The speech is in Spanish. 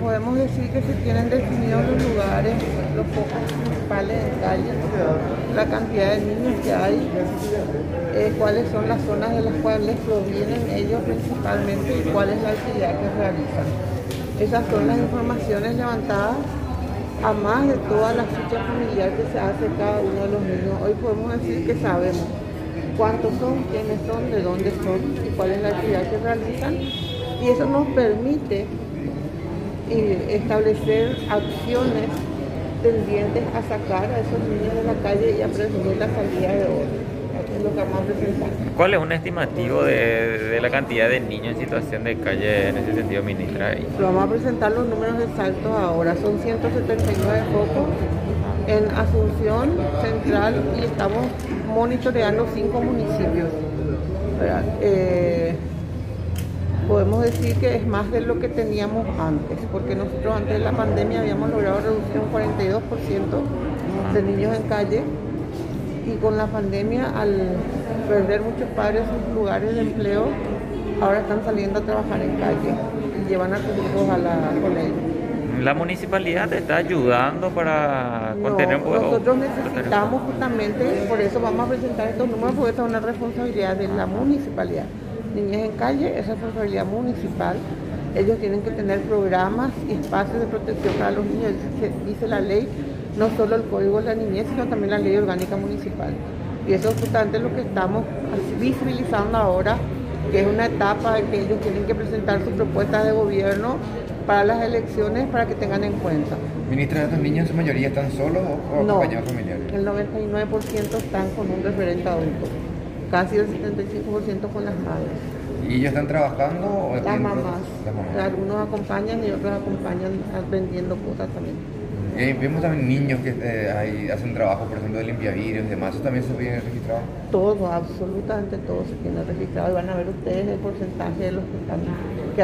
Podemos decir que se tienen definidos los lugares, los focos principales en calle, la cantidad de niños que hay, eh, cuáles son las zonas de las cuales provienen ellos principalmente y cuál es la actividad que realizan. Esas son las informaciones levantadas a más de toda la ficha familiar que se hace cada uno de los niños. Hoy podemos decir que sabemos cuántos son, quiénes son, de dónde son y cuál es la actividad que realizan. Y eso nos permite y establecer acciones tendientes a sacar a esos niños de la calle y a prevenir la salida de otros. es lo que vamos a presentar. ¿Cuál es un estimativo de, de, la cantidad de niños en situación de calle en ese sentido, ministra? Lo vamos a presentar los números exactos ahora. Son 179 focos en Asunción Central y estamos monitoreando cinco municipios. Eh, podemos decir que es más de lo que teníamos antes, porque nosotros antes de la pandemia habíamos logrado reducir un 42% de niños en calle y con la pandemia al perder muchos padres sus lugares de empleo, ahora están saliendo a trabajar en calle y llevan a sus hijos a la colegio. ¿La municipalidad te está ayudando para contener un poco? Nosotros necesitamos justamente, por eso vamos a presentar estos números, porque esta es una responsabilidad de la municipalidad niñez en calle es responsabilidad municipal. Ellos tienen que tener programas y espacios de protección para los niños, dice la ley, no solo el Código de la Niñez, sino también la Ley Orgánica Municipal. Y eso es justamente lo que estamos visibilizando ahora, que es una etapa en que ellos tienen que presentar sus propuestas de gobierno para las elecciones para que tengan en cuenta. Ministra, ¿estos niños en su mayoría están solos o, no, acompañados familiares? El 99% están con un referente adulto casi el 75% con las madres. ¿Y ellos están trabajando? O las, mamás. Algunos acompañan y otros acompañan vendiendo cosas también. Eh, vemos también niños que eh, hacen trabajo, por ejemplo, de limpiavidrios y demás. ¿Eso también se tiene registrado? Todo, absolutamente todo se tiene registrado. Y van a ver ustedes el porcentaje de los que están, que